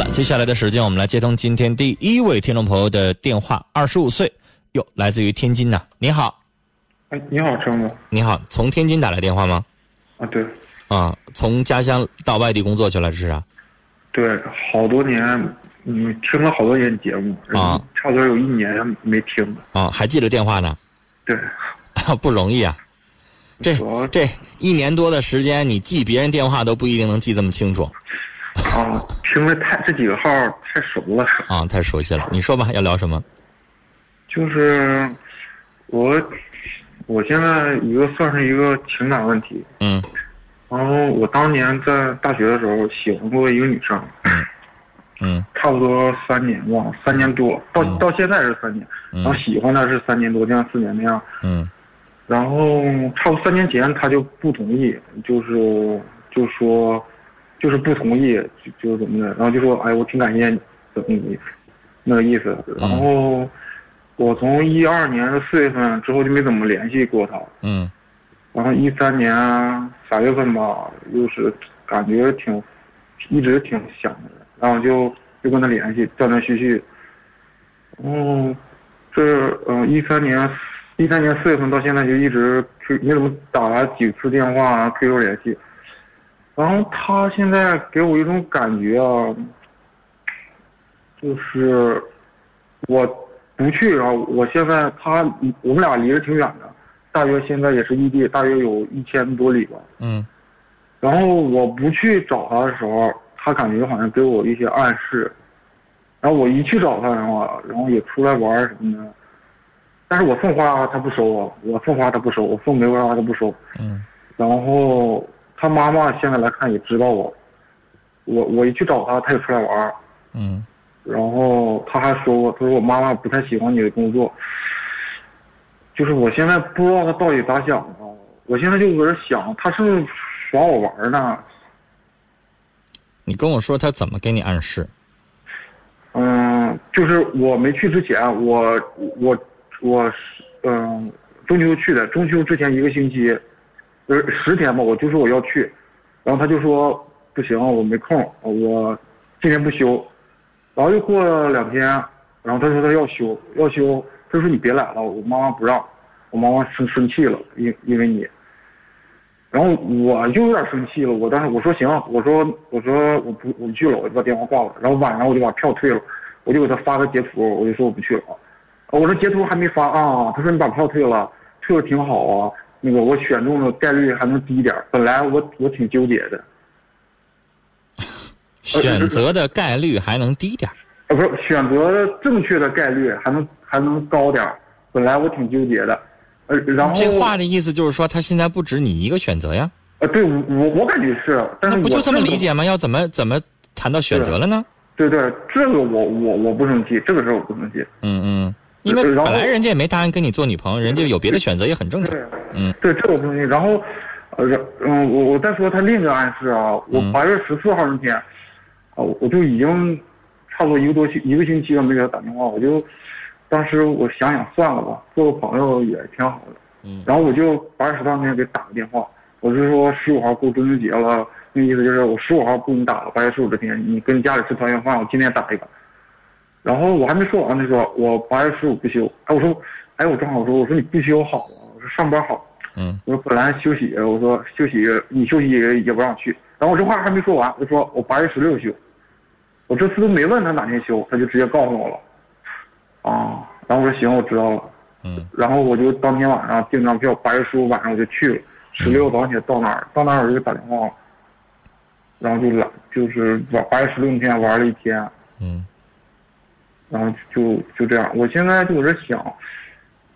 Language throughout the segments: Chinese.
了，接下来的时间我们来接通今天第一位听众朋友的电话，二十五岁，哟，来自于天津的，你好，哎，你好，张总。你好，从天津打来电话吗？啊，对，啊，从家乡到外地工作去了，这是啊？对，好多年，嗯，听了好多年节目啊，差不多有一年没听了。啊，还记得电话呢？对，不容易啊。这这一年多的时间，你记别人电话都不一定能记这么清楚。啊，听着太这几个号太熟了。啊，太熟悉了。你说吧，要聊什么？就是我，我现在一个算是一个情感问题。嗯。然后我当年在大学的时候喜欢过一个女生。嗯。嗯。差不多三年吧，三年多，到到现在是三年。嗯然后喜欢她是三年多，这样四年那样。嗯。然后差不多三年前，她就不同意，就是就说。就是不同意，就就是怎么的，然后就说，哎，我挺感谢你，怎么的，那个意思。然后我从一二年的四月份之后就没怎么联系过他。嗯。然后一三年三月份吧，又是感觉挺，一直挺想的，然后就就跟他联系，断断续续。然后，这嗯一三年一三年四月份到现在就一直没怎么打了几次电话，QQ 联系。然后他现在给我一种感觉啊，就是我不去，然后我现在他我们俩离得挺远的，大约现在也是异地，大约有一千多里吧。嗯。然后我不去找他的时候，他感觉好像给我一些暗示，然后我一去找他的话，然后也出来玩什么的，但是我送花他不收啊，我送花他不收，我送玫瑰花他不收。嗯。然后。他妈妈现在来看也知道我，我我一去找他，他也出来玩儿，嗯，然后他还说过，他说我妈妈不太喜欢你的工作，就是我现在不知道他到底咋想的，我现在就搁这想，他是耍我玩呢。你跟我说他怎么给你暗示？嗯，就是我没去之前，我我我嗯中秋去的，中秋之前一个星期。就是十天吧，我就说我要去，然后他就说不行，我没空，我今天不休。然后又过了两天，然后他说他要休，要休，他说你别来了，我妈妈不让，我妈妈生生气了，因因为你。然后我就有点生气了，我当时我说行，我说我说我不我不去了，我就把电话挂了。然后晚上我就把票退了，我就给他发个截图，我就说我不去了。我说截图还没发啊，他说你把票退了，退了挺好啊。那个我选中的概率还能低点本来我我挺纠结的。选择的概率还能低点啊，不是选择正确的概率还能还能高点本来我挺纠结的，呃，然后这话的意思就是说他现在不止你一个选择呀？呃，对我我我感觉是，但是不就这么理解吗？要怎么怎么谈到选择了呢？对对，这个我我我不生气，这个事我不生气。嗯嗯。因为本来人家也没答应跟你做女朋友，人家有别的选择也很正常。嗯，对，这我不同意。然后，呃，嗯，我我再说他另一个暗示啊，我八月十四号那天，啊，我就已经差不多一个多星一个星期了没给他打电话，我就当时我想想算了吧，做个朋友也挺好的。嗯。然后我就八月十号那天给打个电话，我是说十五号过中秋节了，那意思就是我十五号不给你打了，八月十五这天你跟家里吃团圆饭，我今天打一个。然后我还没说完，他说我八月十五不休。哎，我说，哎，我正好说，我说你必须有好啊，我说上班好。嗯。我说本来休息，我说休息你休息也不让去。然后我这话还没说完，我说我八月十六休。我这次都没问他哪天休，他就直接告诉我了。啊，然后我说行，我知道了。嗯。然后我就当天晚上订张票，八月十五晚上我就去了，十六早上起来到那儿，到那儿我就打电话，然后就来，就是玩八月十六那天玩了一天。嗯。然后就就这样，我现在就在这想，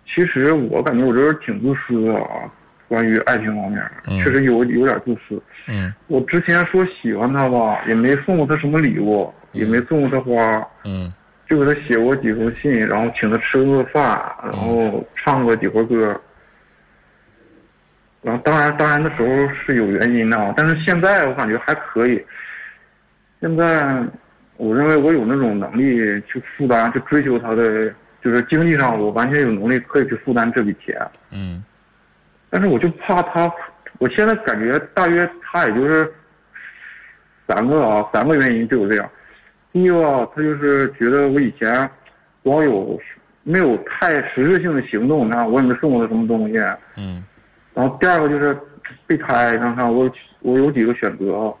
其实我感觉我这人挺自私的啊，关于爱情方面，确实有有点自私。嗯。我之前说喜欢他吧，也没送过他什么礼物，也没送过他花。嗯。就给他写过几封信，然后请他吃过饭，然后唱过几回歌。然后当然，当然那时候是有原因的，但是现在我感觉还可以。现在。我认为我有那种能力去负担，去追求他的，就是经济上我完全有能力可以去负担这笔钱。嗯。但是我就怕他，我现在感觉大约他也就是三个啊，三个原因对我这样。第一个，他就是觉得我以前光有没有太实质性的行动，你看我也没送过他什么东西。嗯。然后第二个就是备胎，你看我我有几个选择啊，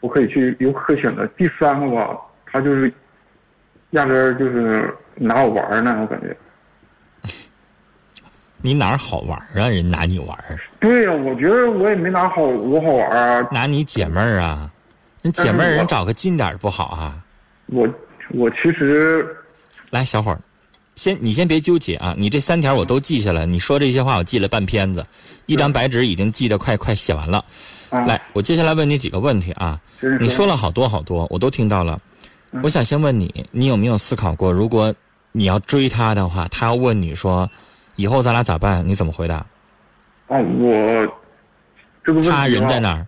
我可以去有可选择。第三个吧，他就是压根儿就是拿我玩儿呢，我感觉。你哪儿好玩啊？人拿你玩儿？对呀，我觉得我也没哪好我好玩啊。拿你解闷儿啊？人解闷儿，人找个近点儿不好啊？我我其实，来，小伙儿，先你先别纠结啊！你这三条我都记下来，你说这些话我记了半篇子，一张白纸已经记得快快写完了。来，我接下来问你几个问题啊。你说了好多好多，我都听到了。我想先问你，你有没有思考过，如果你要追他的话，他要问你说，以后咱俩咋办？你怎么回答？啊，我这个问题他人在哪儿？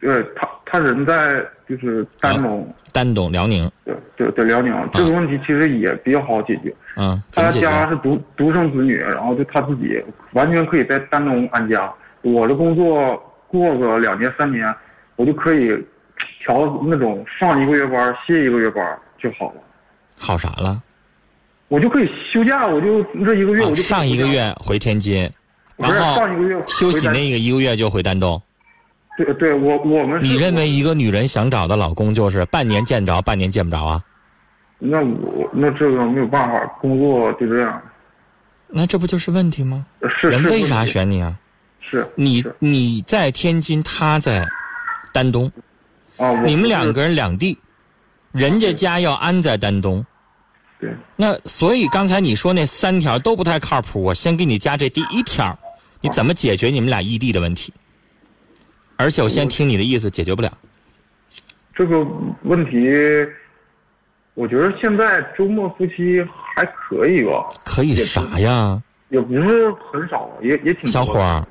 对他，他人在就是丹东。丹东，辽宁。对对对，辽宁。这个问题其实也比较好解决。嗯。他家是独独生子女，然后就他自己完全可以在丹东安家。我的工作过个两年三年，我就可以调那种上一个月班歇一个月班就好了。好啥了？我就可以休假，我就这一个月我就上一个月回天津，然后上一个月休息那个一个月就回丹东。对对，我我们你认为一个女人想找的老公就是半年见着，半年见不着啊？那我那这个没有办法，工作就这样。那这不就是问题吗？是人为啥选你啊？是你你在天津，他在丹东，啊，你们两个人两地，人家家要安在丹东。对。那所以刚才你说那三条都不太靠谱，我先给你加这第一条，你怎么解决你们俩异地的问题？而且我先听你的意思，解决不了。这个问题，我觉得现在周末夫妻还可以吧？可以啥呀？也不是很少，也也挺。小伙儿，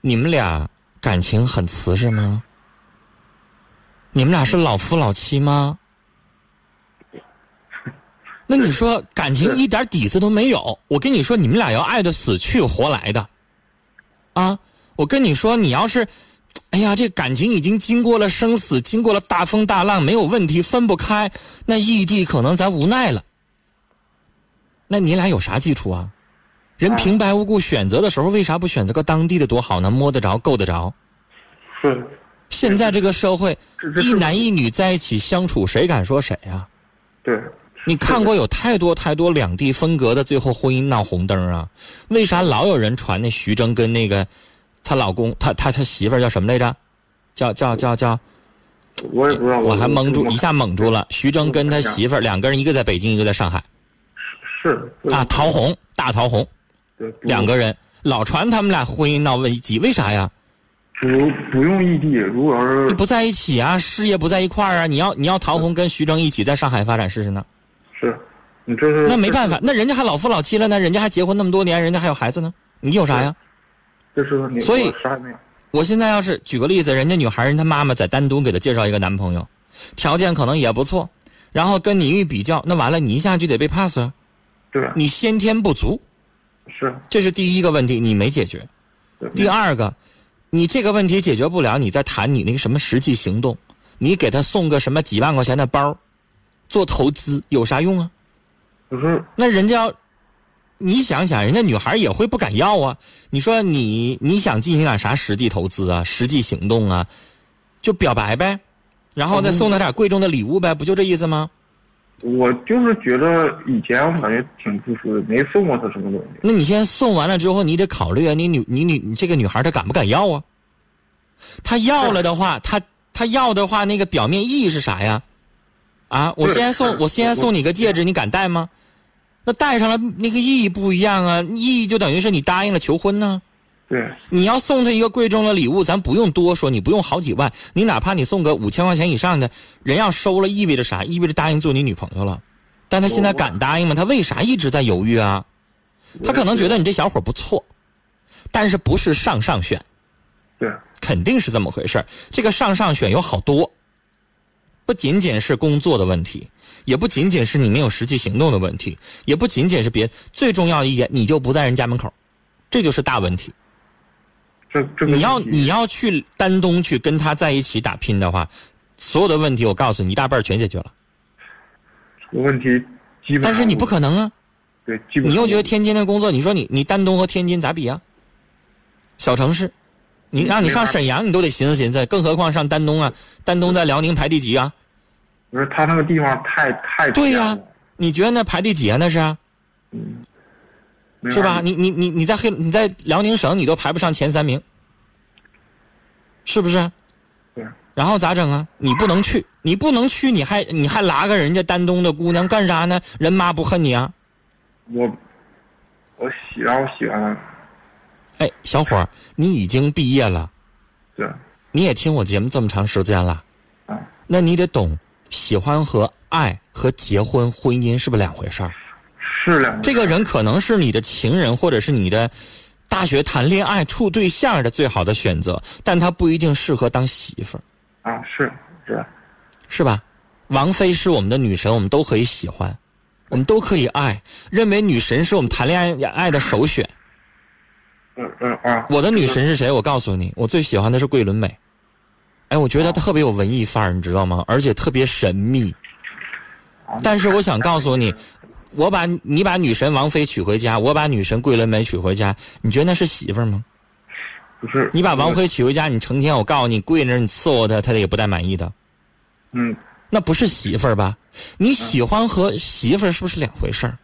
你们俩感情很瓷实吗？你们俩是老夫老妻吗？那你说感情一点底子都没有？我跟你说，你们俩要爱的死去活来的，啊！我跟你说，你要是。哎呀，这感情已经经过了生死，经过了大风大浪，没有问题，分不开。那异地可能咱无奈了。那你俩有啥基础啊？人平白无故选择的时候，为啥不选择个当地的多好呢？摸得着，够得着。是。现在这个社会，一男一女在一起相处，谁敢说谁呀？对。你看过有太多太多两地分隔的，最后婚姻闹红灯啊？为啥老有人传那徐峥跟那个？她老公，他他他媳妇儿叫什么来着？叫叫叫叫，我也不知道。我还蒙住，一下蒙住了。徐峥跟他媳妇儿两个人，一个在北京，一个在上海。是。啊，陶虹，大陶虹。对。两个人老传他们俩婚姻闹危机，为啥呀？不不用异地，如果要是不在一起啊，事业不在一块儿啊，你要你要陶红跟徐峥一起在上海发展试试呢？是，你这是那没办法，那人家还老夫老妻了呢，人家还结婚那么多年，人家还有孩子呢，你有啥呀？这是你所以，我现在要是举个例子，人家女孩人她妈妈在丹东给她介绍一个男朋友，条件可能也不错，然后跟你一比较，那完了你一下就得被 pass 啊。对。你先天不足。是。这是第一个问题，你没解决。第二个，你这个问题解决不了，你再谈你那个什么实际行动，你给他送个什么几万块钱的包，做投资有啥用啊？不是。那人家。你想想，人家女孩也会不敢要啊！你说你你想进行点啥实际投资啊、实际行动啊，就表白呗，然后再送她点贵重的礼物呗，不就这意思吗？我就是觉得以前我感觉挺自私的，没送过她什么东西。那你现在送完了之后，你得考虑啊，你女你女你这个女孩她敢不敢要啊？她要了的话，她她要的话，那个表面意义是啥呀？啊，我先送我先送你个戒指，你敢戴吗？那戴上了，那个意义不一样啊！意义就等于是你答应了求婚呢。对。你要送他一个贵重的礼物，咱不用多说，你不用好几万，你哪怕你送个五千块钱以上的，人要收了，意味着啥？意味着答应做你女朋友了。但他现在敢答应吗？他为啥一直在犹豫啊？他可能觉得你这小伙不错，但是不是上上选。对。肯定是这么回事这个上上选有好多，不仅仅是工作的问题。也不仅仅是你没有实际行动的问题，也不仅仅是别最重要一点，你就不在人家门口，这就是大问题。这这你要你要去丹东去跟他在一起打拼的话，所有的问题我告诉你一大半全解决了。这个问题基本。但是你不可能啊！对，基本你又觉得天津的工作，你说你你丹东和天津咋比啊？小城市，你让你上沈阳，你都得寻思寻思，更何况上丹东啊？丹东在辽宁排第几啊？不是他那个地方太太对呀、你觉得那排第几啊？那是啊，没是吧？你你你你在黑你在辽宁省，你都排不上前三名，是不是？对，然后咋整啊？你不能去，你不能去，你还你还拉个人家丹东的姑娘干啥呢？人妈不恨你啊？我我喜让我喜欢他，哎，小伙儿，你已经毕业了，对你也听我节目这么长时间了，啊，那你得懂，喜欢和爱和结婚婚姻是不是两回事儿？是两这个人可能是你的情人，或者是你的大学谈恋爱处对象的最好的选择，但他不一定适合当媳妇儿，啊是是是吧？王菲是我们的女神，我们都可以喜欢，我们都可以爱，认为女神是我们谈恋爱爱的首选。嗯嗯啊，我的女神是谁？我告诉你，我最喜欢的是桂纶镁。哎，我觉得她特别有文艺范儿，你知道吗？而且特别神秘。但是我想告诉你，我把你把女神王菲娶回家，我把女神桂纶镁娶回家，你觉得那是媳妇儿吗？不是你把王菲娶回家，你成天我告诉你跪着你伺候她，她也不带满意的，嗯那不是媳妇儿吧？你喜欢和媳妇儿是不是两回事儿？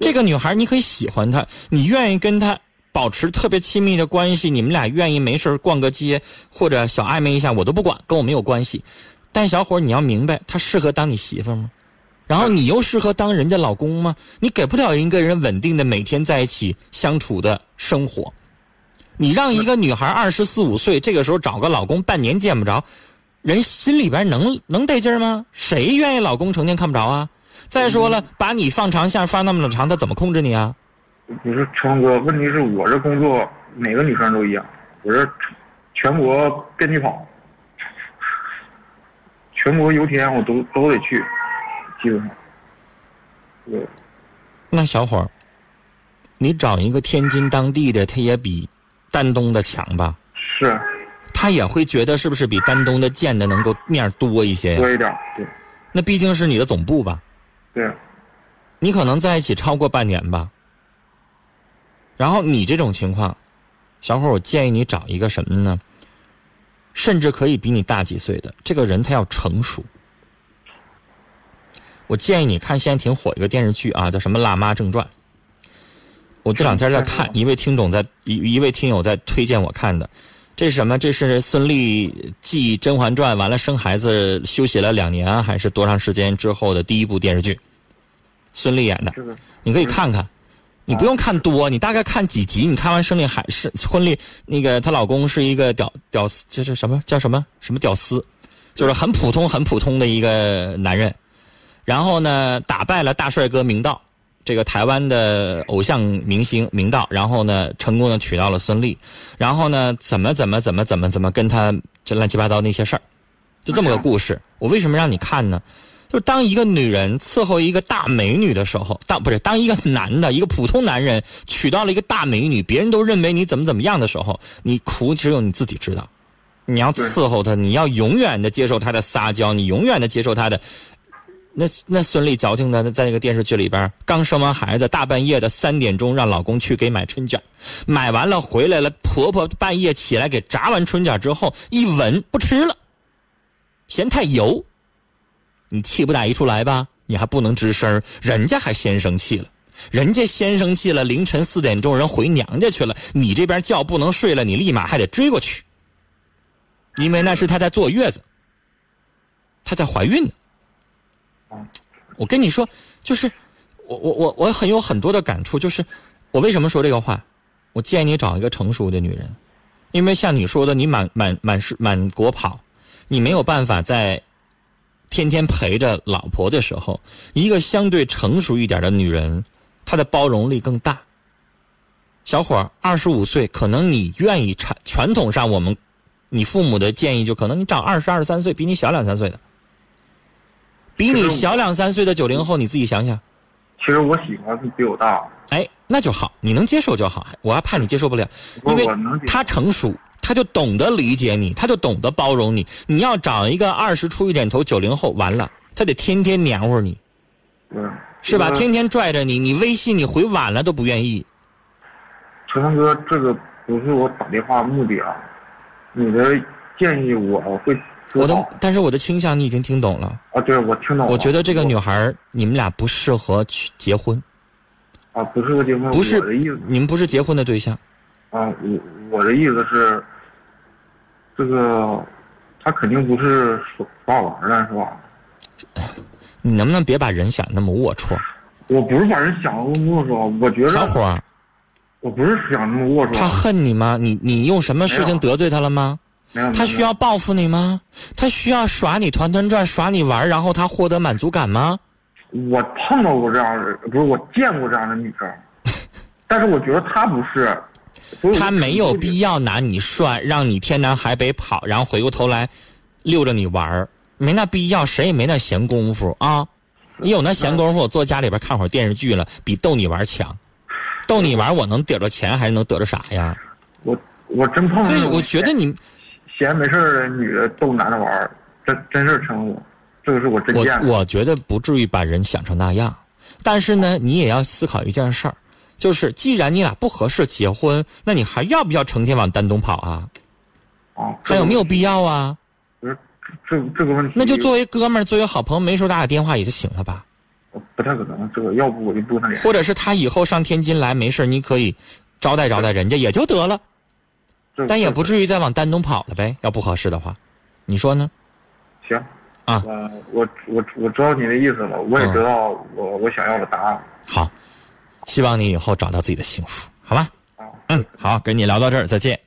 这个女孩你可以喜欢她，你愿意跟她保持特别亲密的关系，你们俩愿意没事儿逛个街或者小暧昧一下，我都不管，跟我没有关系。但小伙儿你要明白，她适合当你媳妇儿吗？然后你又适合当人家老公吗？你给不了一个人稳定的每天在一起相处的生活。你让一个女孩二十四五岁，这个时候找个老公，半年见不着，人心里边能能得劲儿吗？谁愿意老公成天看不着啊？再说了，把你放长线放那么长，他怎么控制你啊？不是成哥，问题是我这工作每个女生都一样，我这全国遍地跑，全国油田我都都得去，基本上。对，那小伙儿，你找一个天津当地的，他也比丹东的强吧？是他也会觉得是不是比丹东的见的能够面儿多一些呀？多一点，对那毕竟是你的总部吧？对，你可能在一起超过半年吧。然后你这种情况，小伙儿，我建议你找一个什么呢？甚至可以比你大几岁的这个人，他要成熟。我建议你看，现在挺火一个电视剧啊，叫什么《辣妈正传》。我这两天在看，一位听众在一一位听友在推荐我看的，这是什么？这是孙俪继《甄嬛传》完了生孩子休息了两年还是多长时间之后的第一部电视剧，孙俪演的。你可以看看，你不用看多，你大概看几集，你看完孙俪还是婚礼，那个她老公是一个屌屌丝，这是什么叫什么什么屌丝，就是很普通很普通的一个男人，然后呢打败了大帅哥明道，这个台湾的偶像明星明道，然后呢成功的娶到了孙俪，然后呢怎么怎么怎么怎么怎么跟他这乱七八糟那些事儿，就这么个故事。我为什么让你看呢？就是当一个女人伺候一个大美女的时候，当不是当一个男的，一个普通男人娶到了一个大美女，别人都认为你怎么怎么样的时候，你苦只有你自己知道。你要伺候她，你要永远的接受她的撒娇，你永远的接受她的。那那孙俪矫情的，在那个电视剧里边，刚生完孩子，大半夜的三点钟让老公去给买春卷，买完了回来了，婆婆半夜起来给炸完春卷之后，一闻不吃了，嫌太油。你气不打一处来吧？你还不能吱声，人家还先生气了，人家先生气了，凌晨四点钟人回娘家去了，你这边觉不能睡了，你立马还得追过去，因为那是她在坐月子，她在怀孕呢。我跟你说，就是我我我我很有很多的感触，就是我为什么说这个话？我建议你找一个成熟的女人，因为像你说的，你满满满是满国跑，你没有办法在。天天陪着老婆的时候，一个相对成熟一点的女人，她的包容力更大。小伙儿二十五岁，可能你愿意传传统上我们，你父母的建议就可能你找二十二三岁，比你小两三岁的，比你小两三岁的九零后，你自己想想。其实我喜欢是比我大，哎，那就好，你能接受就好。我还怕你接受不了，因为他成熟，他就懂得理解你，他就懂得包容你。你要找一个二十出一点头九零后，完了，他得天天黏糊你，嗯，是吧？天天拽着你，你微信你回晚了都不愿意。陈峰哥，这个不是我打电话目的啊，你的建议我会我的，但是我的倾向你已经听懂了。啊，对，我听懂了。我觉得这个女孩儿，你们俩不适合去结婚，啊，不适合结婚，不是你们不是结婚的对象。啊，我我的意思是，这个他肯定不是耍耍我玩的，是吧？你能不能别把人想那么龌龊？我不是把人想那么龌龊，我觉得小伙儿，我不是想那么龌龊。他恨你吗？你你用什么事情得罪他了吗？他需要报复你吗？他需要耍你团团转，耍你玩，然后他获得满足感吗？我碰到过这样的，不是我见过这样的女生，但是我觉得她不是。他没有必要拿你涮，让你天南海北跑，然后回过头来溜着你玩儿，没那必要，谁也没那闲工夫啊！你有那闲工夫，我坐家里边看会儿电视剧了，比逗你玩强。逗你玩，我能得着钱还是能得着啥呀？我我真碰到所以我觉得你，闲没事儿的女的逗男的玩儿，真真是成我，这个是我真见的。我觉得不至于把人想成那样，但是呢，你也要思考一件事儿，就是既然你俩不合适结婚，那你还要不要成天往丹东跑啊？啊，还有没有必要啊？这个这这个问题？那就作为哥们儿，作为好朋友，没时候打打电话也就行了吧。不太可能。这个要不我就不跟他联系。或者是他以后上天津来没事儿你可以招待招待人家也就得了，这但也不至于再往丹东跑了呗。要不合适的话，你说呢？行啊呃，我我我知道你的意思了，我也嗯知道我我想要的答案。好，希望你以后找到自己的幸福，好吧？啊，嗯，好，跟你聊到这儿，再见。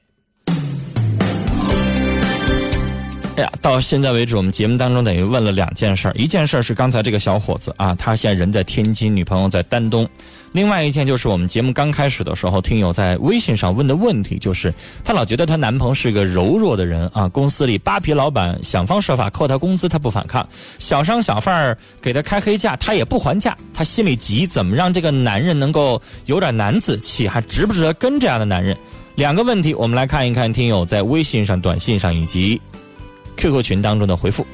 哎呀，到现在为止，我们节目当中等于问了两件事儿，一件事儿是刚才这个小伙子啊，他现在人在天津，女朋友在丹东；另外一件就是我们节目刚开始的时候，听友在微信上问的问题，就是她老觉得她男朋友是个柔弱的人啊，公司里扒皮老板想方设法扣她工资，她不反抗；小商小贩儿给她开黑价，她也不还价，她心里急，怎么让这个男人能够有点男子气，还值不值得跟这样的男人？两个问题，我们来看一看听友在微信上、短信上以及 QQ 群当中的回复。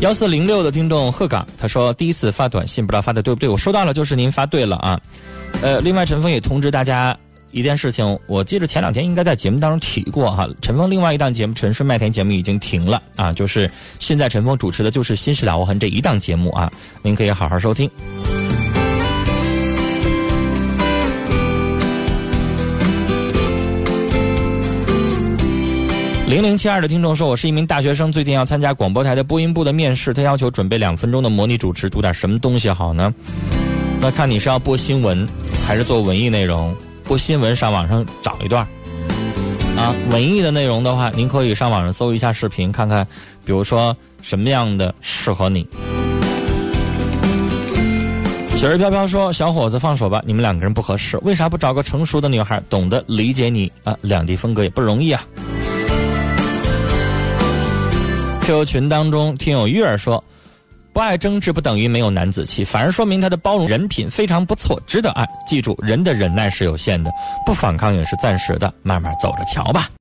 幺四零六的听众鹤岗，他说第一次发短信，不知道发的对不对，我收到了，就是您发对了啊。呃，另外陈峰也通知大家一件事情，我记得前两天应该在节目当中提过哈，陈峰另外一档节目《陈顺麦田》节目已经停了啊，就是现在陈峰主持的就是《新事了无痕》这一档节目啊，您可以好好收听。零零七二的听众说：“我是一名大学生，最近要参加广播台的播音部的面试，他要求准备两分钟的模拟主持，读点什么东西好呢？那看你是要播新闻，还是做文艺内容？播新闻上网上找一段啊，文艺的内容的话，您可以上网上搜一下视频，看看，比如说什么样的适合你。”雪儿飘飘说：“小伙子，放手吧，你们两个人不合适，为啥不找个成熟的女孩，懂得理解你啊？两地风格也不容易啊。” QQ 群当中，听友玉儿说：“不爱争执不等于没有男子气，反而说明他的包容人品非常不错，值得爱。记住，人的忍耐是有限的，不反抗也是暂时的，慢慢走着瞧吧。”